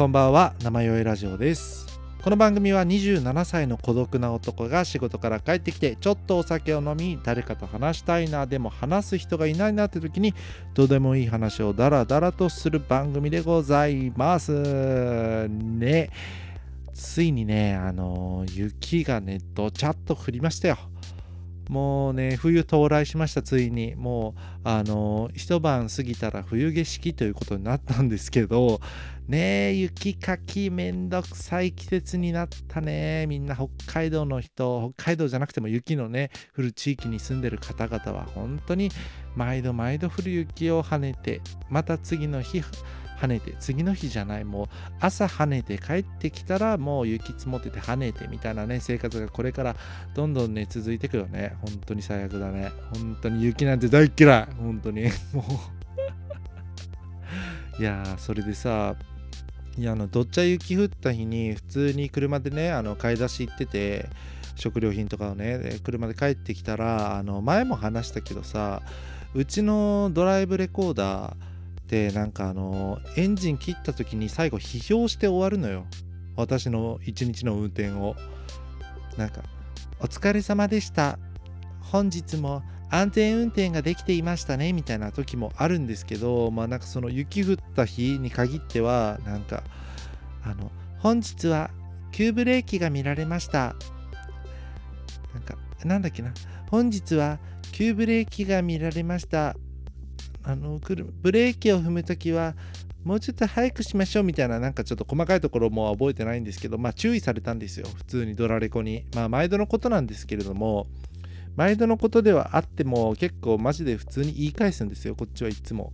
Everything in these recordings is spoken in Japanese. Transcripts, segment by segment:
こんばんは。生酔いラジオです。この番組は27歳の孤独な男が仕事から帰ってきてちょっとお酒を飲み誰かと話したいなでも話す人がいないなって時にどうでもいい話をダラダラとする番組でございます。ね。ついにねあの雪がねどちゃっと降りましたよ。もうね、冬到来しました、ついに。もう、あの、一晩過ぎたら冬景色ということになったんですけど、ねえ、雪かきめんどくさい季節になったね。みんな北海道の人、北海道じゃなくても雪のね、降る地域に住んでる方々は本当に毎度毎度降る雪を跳ねて、また次の日、跳ねて次の日じゃないもう朝跳ねて帰ってきたらもう雪積もってて跳ねてみたいなね生活がこれからどんどんね続いてくよね。本当に最悪だね。本当に雪なんて大っ嫌い。本当に。もう。いやーそれでさいやあのどっちゃ雪降った日に普通に車でねあの買い出し行ってて食料品とかをね車で帰ってきたらあの前も話したけどさうちのドライブレコーダーでなんかあのエンジン切った時に最後批評して終わるのよ。私の一日の運転を。なんか「お疲れ様でした。本日も安全運転ができていましたね」みたいな時もあるんですけどまあなんかその雪降った日に限ってはなんかあの「本日は急ブレーキが見られました」なんかなんだっけな本日は急ブレーキが見られましたあのブレーキを踏むときはもうちょっと早くしましょうみたいななんかちょっと細かいところも覚えてないんですけどまあ注意されたんですよ。普通にドラレコに。まあ毎度のことなんですけれども毎度のことではあっても結構マジで普通に言い返すんですよ。こっちはいつも。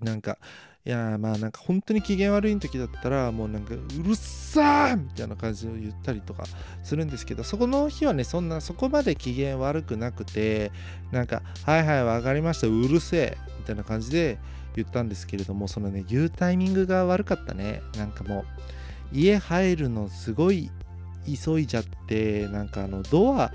なんかいやまあなんか本当に機嫌悪い時だったらもうなんかうるさーみたいな感じを言ったりとかするんですけどそこの日はねそんなそこまで機嫌悪くなくてなんかはいはい分かりましたうるせえみたいな感じで言ったんですけれどもそのね言うタイミングが悪かったね。なんかもう家入るのすごい急いじゃってなんかあのドア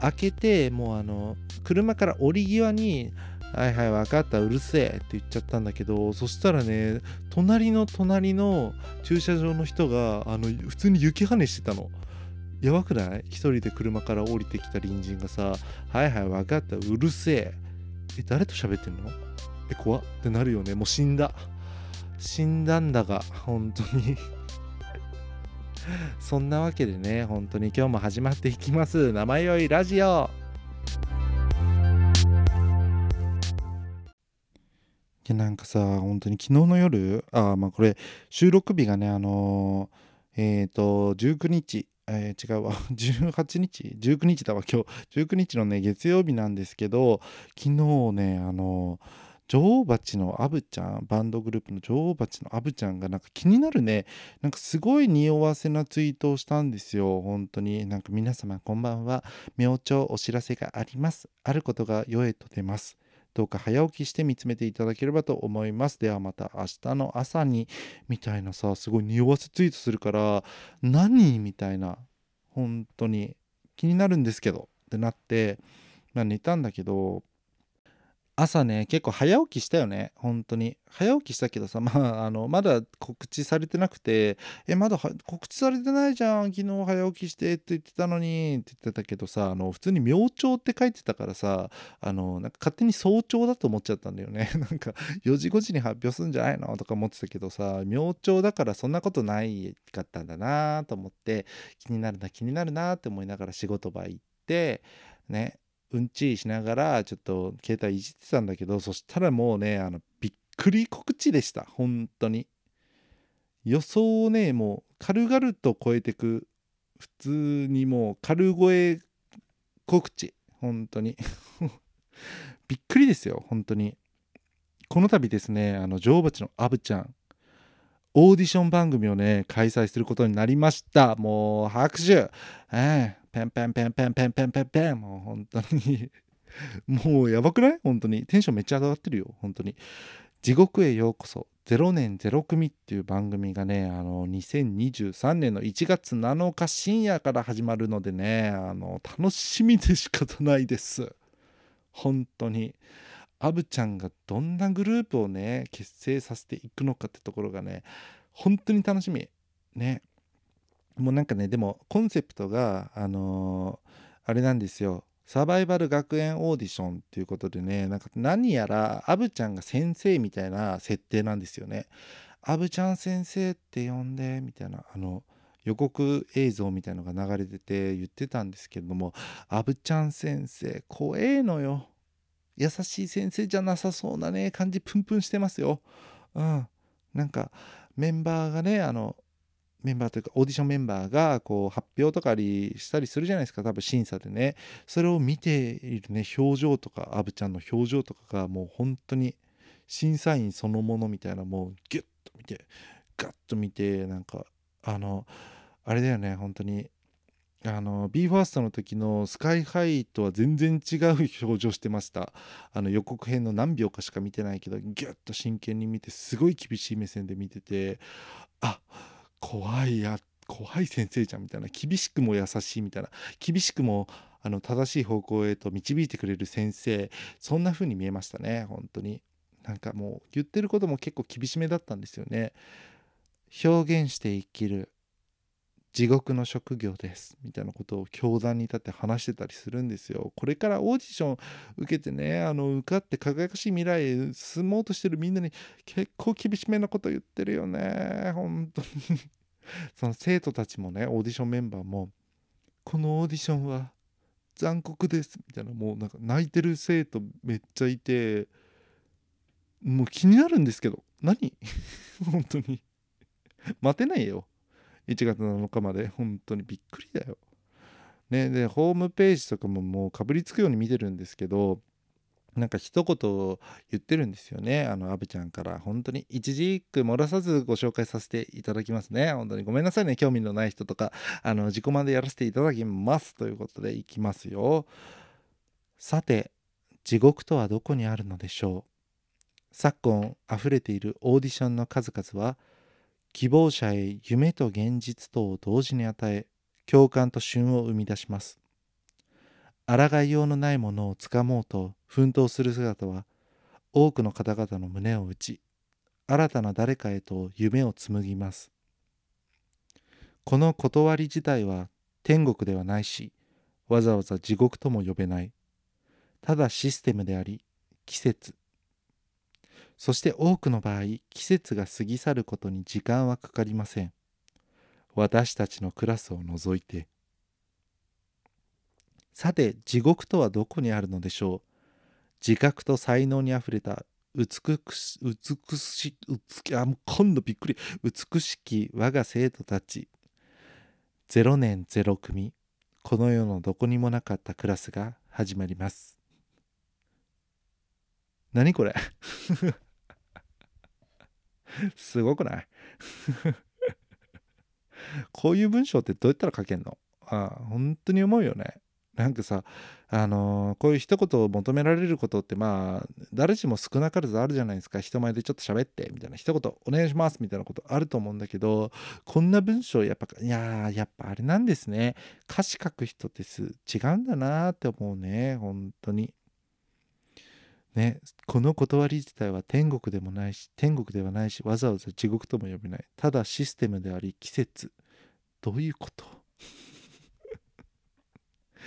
開けてもうあの車から降り際にはいはい分かったうるせえって言っちゃったんだけどそしたらね隣の隣の駐車場の人があの普通に雪跳ねしてたの。やばくない？一人で車から降りてきた隣人がさはいはい分かったうるせえ。え誰と喋ってんの？え怖ってなるよね。もう死んだ。死んだんだが本当に。そんなわけでね本当に今日も始まっていきます。名前よいラジオ。でなんかさ本当に昨日の夜あまあこれ収録日がねあのー、えっ、ー、と19日えー、違うわ 18日？19日だわ今日。19日のね月曜日なんですけど昨日ねあの女王蜂のアブちゃんバンドグループの女王蜂のアブちゃんがなんか気になるね。なんかすごい匂わせなツイートをしたんですよ。本当に。なんか皆様こんばんは。明朝お知らせがあります。あることが世へと出ます。どうか早起きして見つめていただければと思います。ではまた明日の朝にみたいなさ、すごい匂わせツイートするから、何？みたいな、本当に気になるんですけど。ってなって、まあ、寝たんだけど、朝ね結構早起きしたよね本当に。早起きしたけどさ まああのまだ告知されてなくてえまだ告知されてないじゃん昨日早起きしてって言ってたのにって言ってたけどさあの普通に明朝って書いてたからさあのなんか勝手に早朝だと思っちゃったんだよね。なんか4時5時に発表するんじゃないの？とか思ってたけどさ明朝だからそんなことないかったんだなと思って気になるな気になるなって思いながら仕事場行ってね。うんちしながらちょっと携帯いじってたんだけどそしたらもうねあのびっくり告知でした。本当に。予想をねもう軽々と超えてく。普通にもう軽声告知。本当に。びっくりですよ。本当に。この度ですねあの女王蜂のアブちゃん。オーディション番組をね開催することになりました。もう拍手。ええ。ペンペンペンペンペンペンペンペンもう本当にもうやばくない本当にテンションめっちゃ上がってるよ本当に地獄へようこそ0年0組っていう番組がねあの2023年の1月7日深夜から始まるのでねあの楽しみで仕方ないです本当にアブちゃんがどんなグループをね結成させていくのかってところがね本当に楽しみねもうなんかねでもコンセプトがあのー、あれなんですよ。サバイバル学園オーディションっていうことでねなんか何やらアブちゃんが先生みたいな設定なんですよね。アブちゃん先生って呼んでみたいなあの予告映像みたいのが流れてて言ってたんですけれどもアブちゃん先生怖えのよ。優しい先生じゃなさそうなね感じプンプンしてますよ。うん。なんかメンバーがねあのメンバーというかオーディションメンバーがこう発表とかりしたりするじゃないですか。多分審査でね。それを見ているね表情とかアブちゃんの表情とかがもう本当に審査員そのものみたいなもうギュッと見てガッと見てなんかあのあれだよね本当に。あの BE:FIRST の時のスカイハイとは全然違う表情してました。あの予告編の何秒かしか見てないけどギュッと真剣に見てすごい厳しい目線で見ててあっ怖いや怖い先生じゃんみたいな厳しくも優しいみたいな厳しくもあの正しい方向へと導いてくれる先生そんな風に見えましたね本当に。なんかもう言ってることも結構厳しめだったんですよね。表現して生きる地獄の職業です。みたいなことを教壇に立って話してたりするんですよ。これからオーディション受けてねあの受かって輝かしい未来へ進もうとしてるみんなに結構厳しめなこと言ってるよね。本当に。その生徒たちもねオーディションメンバーもこのオーディションは残酷です。みたいなもうなんか泣いてる生徒めっちゃいてもう気になるんですけど。何？本当に。待てないよ。1月7日まで。本当にびっくりだよ。ね、でホームページとかももうかぶりつくように見てるんですけどなんか一言言ってるんですよね。あのアブちゃんから。本当に一字一句漏らさずご紹介させていただきますね。本当にごめんなさいね。興味のない人とかあの自己満でやらせていただきます。ということでいきますよ。さて地獄とはどこにあるのでしょう？昨今溢れているオーディションの数々は希望者へ夢と現実とを同時に与え共感と旬を生み出します。抗いようのないものをつかもうと奮闘する姿は多くの方々の胸を打ち新たな誰かへと夢を紡ぎます。この断り自体は天国ではないしわざわざ地獄とも呼べない。ただシステムであり季節。そして多くの場合季節が過ぎ去ることに時間はかかりません。私たちのクラスを除いて。さて地獄とはどこにあるのでしょう？自覚と才能にあふれた美し美し美あ今度びっくり。美しき我が生徒たち。0年0組。この世のどこにもなかったクラスが始まります。何これ？すごくない？こういう文章ってどうやったら書けんの？あ本当に思うよね。なんかさあのー、こういう一言を求められることってまあ誰しも少なからずあるじゃないですか。人前でちょっと喋ってみたいな一言お願いしますみたいなことあると思うんだけどこんな文章やっぱいややっぱあれなんですね。歌詞書く人ってす違うんだなって思うね本当に。ね、この断り自体は天国でもないし天国ではないしわざわざ地獄とも呼べない。ただシステムであり季節。どういうこと？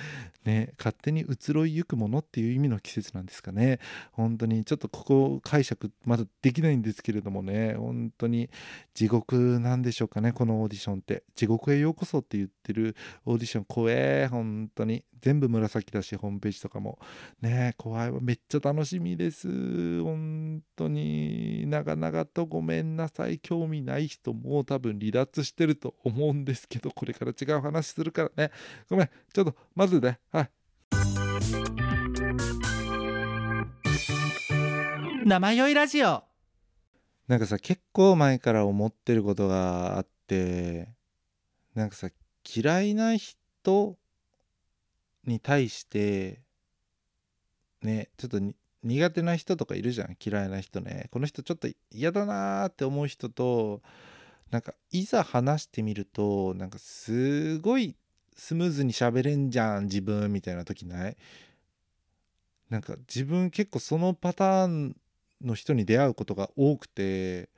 ね、勝手に移ろいゆくものっていう意味の季節なんですかね。本当にちょっとここ解釈まだできないんですけれどもね、本当に地獄なんでしょうかね、このオーディションって。地獄へようこそって言ってるオーディション怖え、本当に。全部紫だし、ホームページとかも。ね怖いわ。めっちゃ楽しみです。本当に。長々とごめんなさい。興味ない人も多分離脱してると思うんですけど、これから違う話するからね。ごめん。ちょっと、まずね、はい。生酔いラジオなんかさ結構前から思ってることがあってなんかさ嫌いな人に対してねちょっと苦手な人とかいるじゃん。嫌いな人ね。この人ちょっと嫌だなーって思う人となんかいざ話してみるとなんかすごいスムーズに喋れんじゃん自分みたいな時ない？なんか自分結構そのパターンの人に出会うことが多くて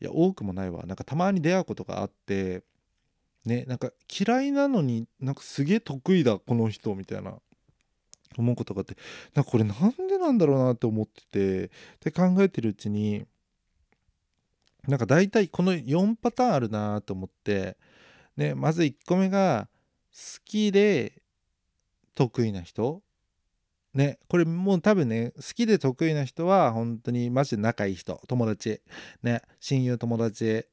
いや多くもないわ。なんかたまに出会うことがあってねなんか嫌いなのになんかすげえ得意だこの人みたいな思うことがあってなんかこれなんでなんだろうなって思っててで考えてるうちになんか大体この4パターンあるなと思ってねまず1個目が好きで得意な人？ねこれもう多分ね好きで得意な人は本当にマジで仲いい人友達。ね親友友達。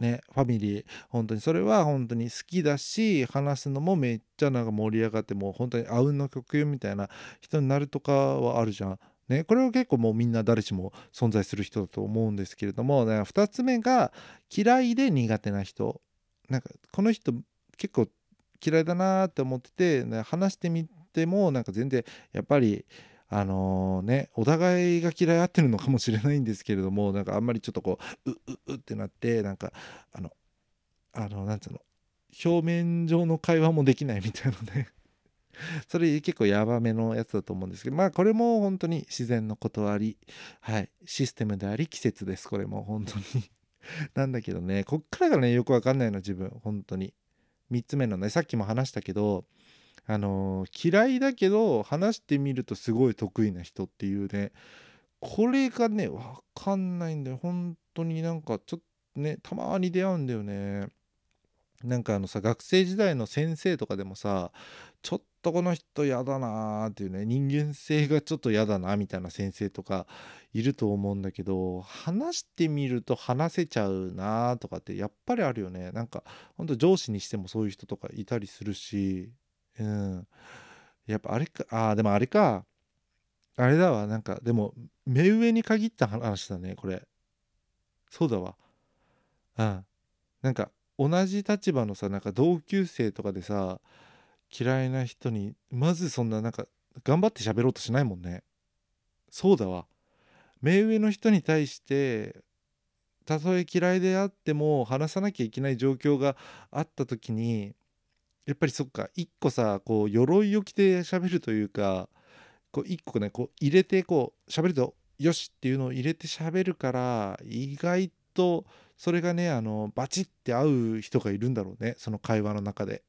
ねファミリー。本当に。それは本当に好きだし話すのもめっちゃなんか盛り上がってもう本当にあうんの曲みたいな人になるとかはあるじゃん。ね、これは結構もうみんな誰しも存在する人だと思うんですけれども、ね、2つ目が嫌いで苦手な人。なんかこの人結構嫌いだなって思ってて、話してみてもなんか全然やっぱりあのー、ねお互いが嫌い合ってるのかもしれないんですけれどもなんかあんまりちょっとこううううってなってなんかあのあのなんつうの表面上の会話もできないみたいなねそれ結構ヤバめのやつだと思うんですけどまあこれも本当に自然の断りはいシステムであり季節です。これも本当に。なんだけどねこっからがねよくわかんないの自分本当に。3つ目のねさっきも話したけどあの、嫌いだけど話してみるとすごい得意な人っていうねこれがね分かんないんだよ。本当になんかちょっとねたまに出会うんだよね。なんかあのさ学生時代の先生とかでもさちょっとこの人嫌だなーっていうね人間性がちょっと嫌だなみたいな先生とかいると思うんだけど話してみると話せちゃうなーとかってやっぱりあるよねなんかほんと上司にしてもそういう人とかいたりするしうん。やっぱあれか、ああ、でもあれか。あれだわ、なんか、でも、目上に限った話だね、これ。そうだわ。うん。なんか、同じ立場のさ、なんか同級生とかでさ、嫌いな人に、まずそんな、なんか、頑張って喋ろうとしないもんね。そうだわ。目上の人に対して、たとえ嫌いであっても話さなきゃいけない状況があった時にやっぱりそっか一個さこう鎧を着て喋るというかこう一個ねこう入れてこう喋るとよしっていうのを入れて喋るから意外とそれがねあのバチッて合う人がいるんだろうねその会話の中で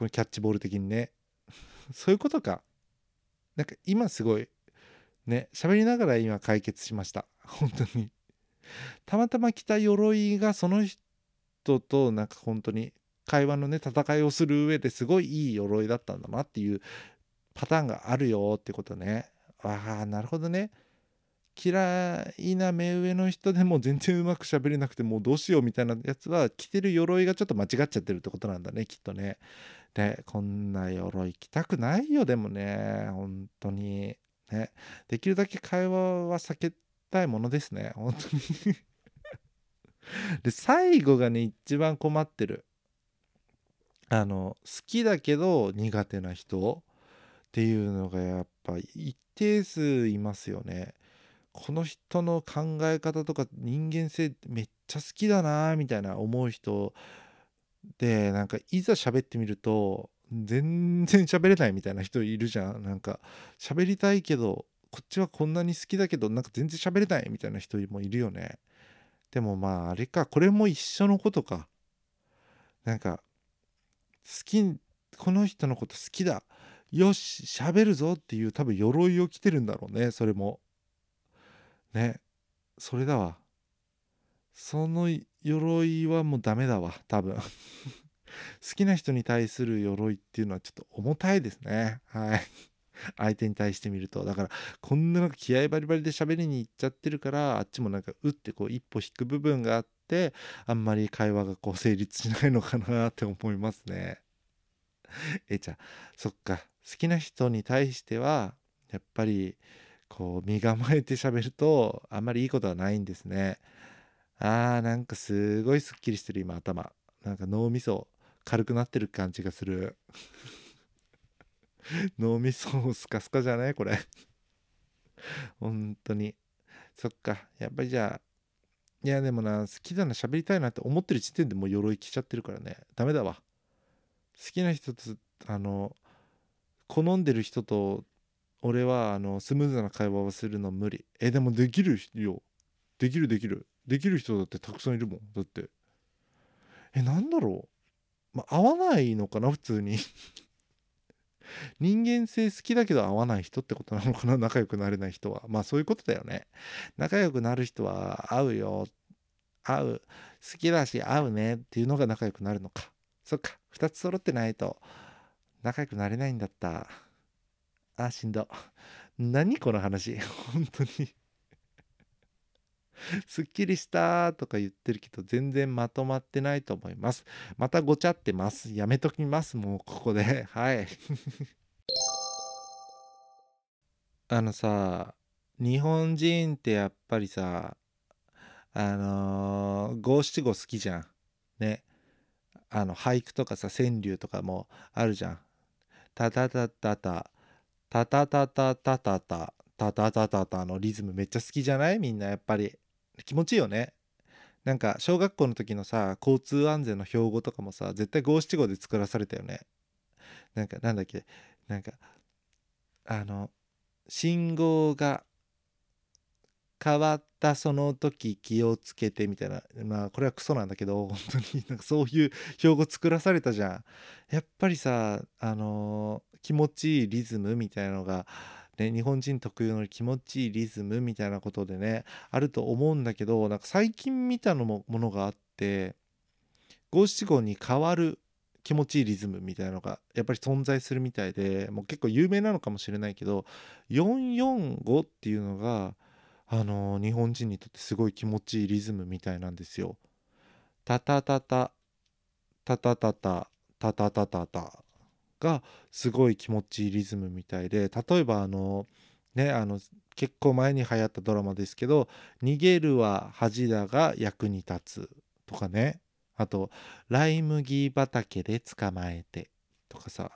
このキャッチボール的にね。そういうことか。なんか今すごいね喋りながら今解決しました。本当に。たまたま着た鎧がその人となんか本当に会話のね戦いをする上ですごいいい鎧だったんだなっていうパターンがあるよってことね。ああなるほどね。嫌いな目上の人でも全然うまく喋れなくてもうどうしようみたいなやつは着てる鎧がちょっと間違っちゃってるってことなんだねきっとね。でこんな鎧着たくないよでもね本当に。ねできるだけ会話は避けたいものですね 本当に。で最後がね一番困ってる。あの好きだけど苦手な人っていうのがやっぱ一定数いますよね。この人の考え方とか人間性めっちゃ好きだなみたいな思う人でなんかいざ喋ってみると全然喋れないみたいな人いるじゃん。なんか喋りたいけどこっちはこんなに好きだけどなんか全然喋れないみたいな人もいるよね。でもまああれかこれも一緒のことか。なんか好きこの人のこと好きだ。よし喋るぞっていう多分鎧を着てるんだろうねそれも。ね。それだわ。その鎧はもうダメだわ多分。好きな人に対する鎧っていうのはちょっと重たいですね。はい。相手に対してみると。だからこんななん気合バリバリで喋りに行っちゃってるからあっちもなんかうってこう一歩引く部分があってあんまり会話がこう成立しないのかなって思いますね。えじゃあそっか。好きな人に対してはやっぱりこう身構えて喋るとあんまりいいことはないんですね。あーなんかすごいすっきりしてる今頭。なんか脳みそ軽くなってる感じがする。脳みそスカスカじゃない？これ 本当に。そっか。やっぱりじゃあいやでもな好きだな喋りたいなって思ってる時点でもう鎧着ちゃってるからねダメだわ好きな人とあの好んでる人と俺はあのスムーズな会話をするの無理えでもできるよできるできるできる人だってたくさんいるもん。だって。えなんだろう。まあ合わないのかな普通に。人間性好きだけど合わない人ってことなのかな仲良くなれない人は。まあそういうことだよね。仲良くなる人は合うよ。合う。好きだし合うね。っていうのが仲良くなるのか。そっか。2つ揃ってないと仲良くなれないんだった。あしんど。何この話。本当に。すっきりしたとか言ってるけど、全然まとまってないと思います。またごちゃってます。やめときます。もうここで。はい。あのさ、日本人ってやっぱりさ、あの五七五好きじゃん。ね。あの、俳句とかさ、川柳とかもあるじゃん。たたたたた、たたたたたたた、たたたたたのリズムめっちゃ好きじゃない？みんなやっぱり。気持ちいいよね。なんか小学校の時のさ交通安全の標語とかもさ絶対五七五で作らされたよね。なんかなんだっけ？なんかあの信号が変わったその時気をつけてみたいな。まあこれはクソなんだけど本当に。なんかそういう標語作らされたじゃん。やっぱりさあのー、気持ちいいリズムみたいなのがね、日本人特有の気持ちいいリズムみたいなことでねあると思うんだけどなんか最近見たのもものがあって五七五に変わる気持ちいいリズムみたいなのがやっぱり存在するみたいでもう結構有名なのかもしれないけど445っていうのがあのー、日本人にとってすごい気持ちいいリズムみたいなんですよ。タタタタタタタタタタタタタがすごい気持ちいいリズムみたいで例えばあのねあの結構前に流行ったドラマですけど「逃げるは恥だが役に立つ」とかね。あと「ライ麦畑で捕まえて」とかさ。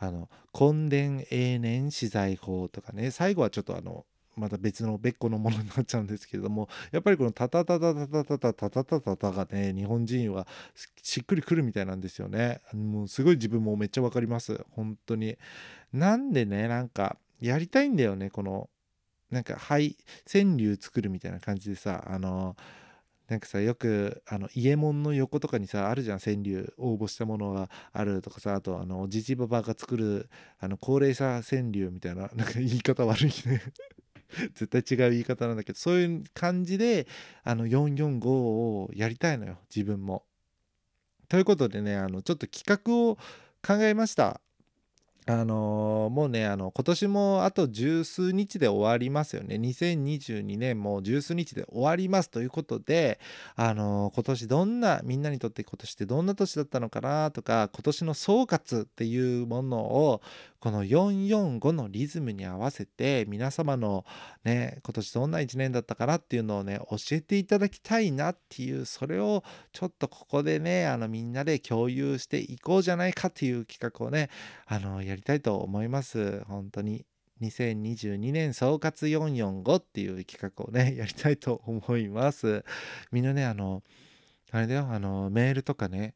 あの「根伝永年資材法」とかね。最後はちょっとあのまた別の別個のものになっちゃうんですけれども やっぱりこのタタタタタタタタタタタタタがね日本人はしっくりくるみたいなんですよねもうすごい自分もめっちゃ分かります本当になんでねなんかやりたいんだよねこのなんかはい川柳作るみたいな感じでさあのなんかさよくあの家門の横とかにさあるじゃん川柳応募したものがあるとかさあとあのじじばばが作るあの高齢者川柳みたいななんか言い方悪いね 絶対違う言い方なんだけどそういう感じであの445をやりたいのよ自分も。ということでねあのちょっと企画を考えました。あのー、もうねあの今年もあと十数日で終わりますよね2022年も十数日で終わりますということであのー、今年どんなみんなにとって今年ってどんな年だったのかなとか今年の総括っていうものをこの445のリズムに合わせて皆様のね今年どんな1年だったかなっていうのをね教えていただきたいなっていうそれをちょっとここでねあのみんなで共有していこうじゃないかっていう企画をねあのやりたいと思います。本当に2022年総括445っていう企画をね やりたいと思います。みんなねあのあれだよあのメールとかね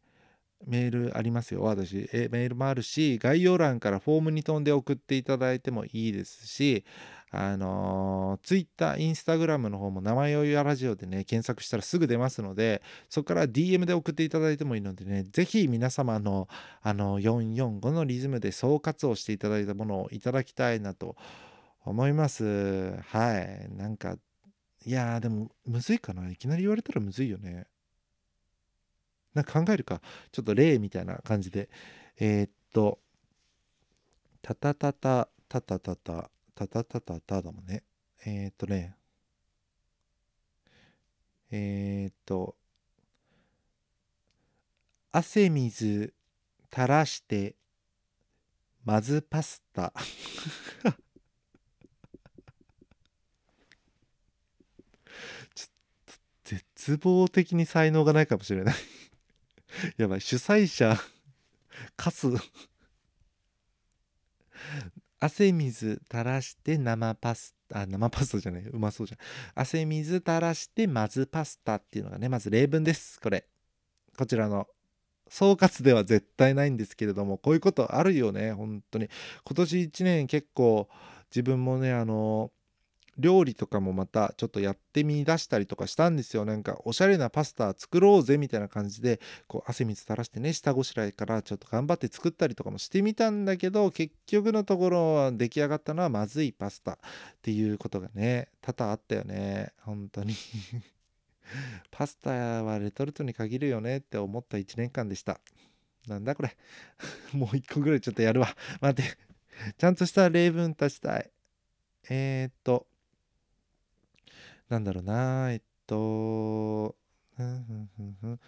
メールありますよ、私。えメールもあるし、概要欄からフォームに飛んで送っていただいてもいいですし、あのー、Twitter、Instagram の方も名前をやラジオでね、検索したらすぐ出ますので、そこから DM で送っていただいてもいいのでね、ぜひ皆様のあの445のリズムで総括をしていただいたものをいただきたいなと思います。はい。なんか、いやーでもむずいかな。いきなり言われたらむずいよね。なんか考えるか。ちょっと例みたいな感じで。えー、っと、タタタタ、タタタタ、タタタタタだもんね。えー、っとね、えー、っと、汗水垂らしてまずパスタ ちょっと絶望的に才能がないかもしれない やばい、主催者、かす。汗水垂らして生パスタ、あ、生パスタじゃない、うまそうじゃん。汗水垂らしてまずパスタっていうのがね、まず例文です。これ。こちらの。総括では絶対ないんですけれども、こういうことあるよね、本当に。今年1年結構自分もね、あの、料理とかもまたちょっとやってみ出したりとかしたんですよ。なんかおしゃれなパスタ作ろうぜみたいな感じでこう汗水垂らしてね下ごしらえからちょっと頑張って作ったりとかもしてみたんだけど結局のところ出来上がったのはまずいパスタっていうことがね多々あったよね。本当に。パスタはレトルトに限るよねって思った1年間でした。なんだこれ。もう1個ぐらいちょっとやるわ。待って。ちゃんとした例文足したい。えー、っとなんだろうなえっとふんふんふんふん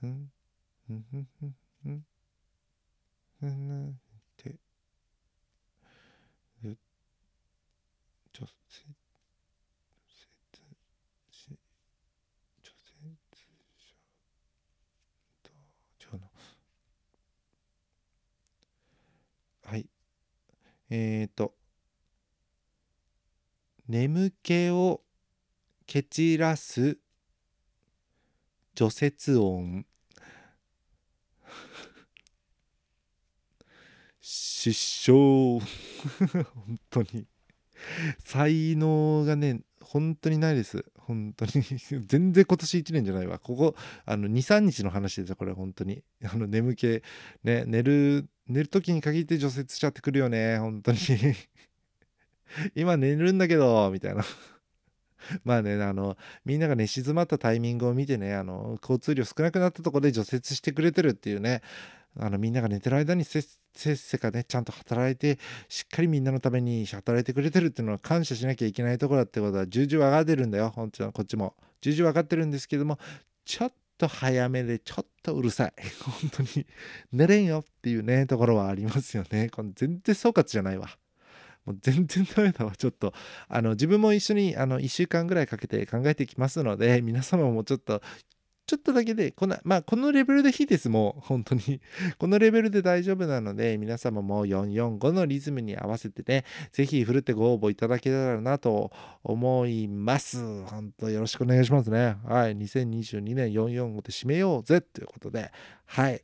ふんふんふんふんふんふんって除雪し除雪車と違うなはいえっ、ー、と眠気を蹴散らす除雪音。失笑。本当に。才能がね本当にないです。本当に。全然今年1年じゃないわ。ここあの23日の話ですよこれ本当に。あの眠気。ね寝る寝る時に限って除雪しちゃってくるよね。本当に。今寝るんだけどみたいな まあね、あの、みんなが寝静まったタイミングを見てね、あの、交通量少なくなったところで除雪してくれてるっていうね、あの、みんなが寝てる間にせっせかね、ちゃんと働いて、しっかりみんなのために働いてくれてるっていうのは感謝しなきゃいけないところだってことは重々分かってるんだよ、本当はこっちも。重々分かってるんですけども、ちょっと早めでちょっとうるさい。本当に寝れんよっていうね、ところはありますよね。この全然総括じゃないわ。もう全然ダメだわ。ちょっと、あの、自分も一緒に、あの、1週間ぐらいかけて考えていきますので、皆様もちょっと、ちょっとだけで、この、まあ、このレベルでいいです、もう、本当に。このレベルで大丈夫なので、皆様も445のリズムに合わせてね、ぜひ、ふるってご応募いただけたらなと思います。本当よろしくお願いしますね。はい。2022年445で締めようぜということで、はい。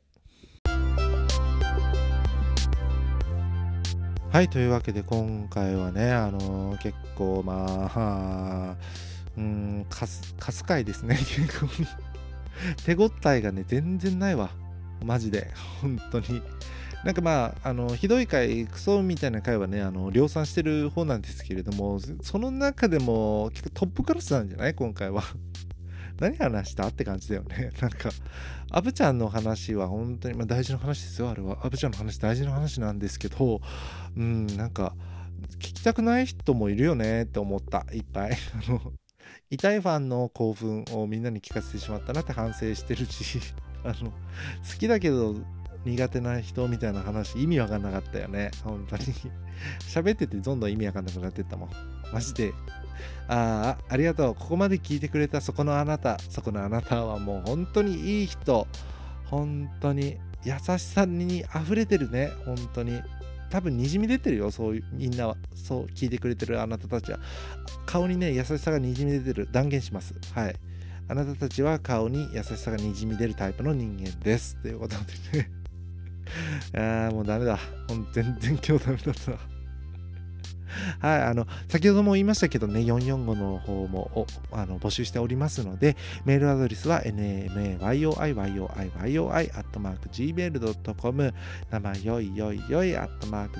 はいというわけで今回はねあのー、結構まあうんかすかすかいですね 結構。手応えがね全然ないわ。マジで。本当に。なんかまああのひどい回クソみたいな回はねあの量産してる方なんですけれどもその中でも結構トップクラスなんじゃない？今回は。何話したって感じだよね。なんか、アブちゃんの話は本当に、まあ、大事な話ですよ、あれは。アブちゃんの話大事な話なんですけど、うん、なんか、聞きたくない人もいるよねって思った、いっぱい。あの、痛いファンの興奮をみんなに聞かせてしまったなって反省してるし、あの、好きだけど苦手な人みたいな話意味わかんなかったよね。本当に。喋っててどんどん意味わかんなくなってったもん。マジでああ、ありがとう。ここまで聞いてくれたそこのあなた、そこのあなたはもう本当にいい人。本当に優しさに溢れてるね。本当に。多分にじみ出てるよ。そういう、みんなは。そう聞いてくれてるあなたたちは。顔にね、優しさがにじみ出てる。断言します。はい。あなたたちは顔に優しさがにじみ出るタイプの人間です。ということでね。ああ、もうダメだ。ほん全然今日ダメだった。はい、あの、先ほども言いましたけどね、445の方もあの募集しておりますので、メールアドレスは namayoiyoii.gmail.com 生よいよいよい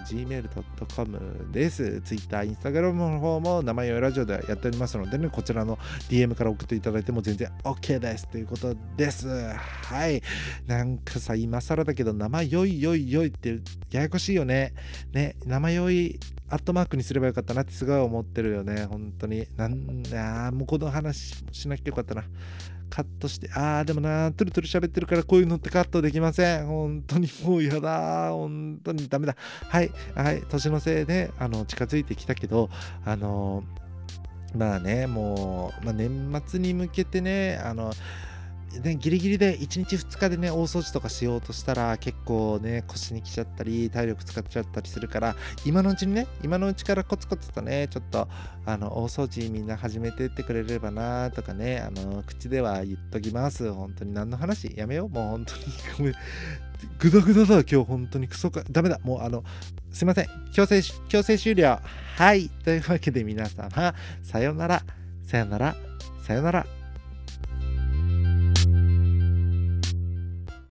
.gmail.com です。Twitter、Instagram の方も生よいラジオでやっておりますのでね、こちらの DM から送っていただいても全然 OK ですということです。はい。なんかさ、今更だけど、生よいよいよいってややこしいよね。ね、生よいアットマークにすればよかったなってすごい思ってるよね。本当に。なんあもうこの話しなきゃよかったな。カットして、ああ、でもな、トゥルトゥル喋ってるからこういうのってカットできません。本当にもう嫌だ。本当にダメだ。はい、はい、年のせいで、あの、近づいてきたけど、あの、まあね、もう、まあ、年末に向けてね、あの、ね、ギリギリで1日2日でね大掃除とかしようとしたら結構ね腰にきちゃったり体力使っちゃったりするから今のうちにね今のうちからコツコツとねちょっとあの大掃除みんな始めてってくれればなとかねあの口では言っときます。本当に何の話？やめよう。もう本当にごめん。グダグダだ今日本当に。クソかダメだ。もうあのすいません。強制強制終了。はい。というわけで皆様さよなら。さよなら。さよなら。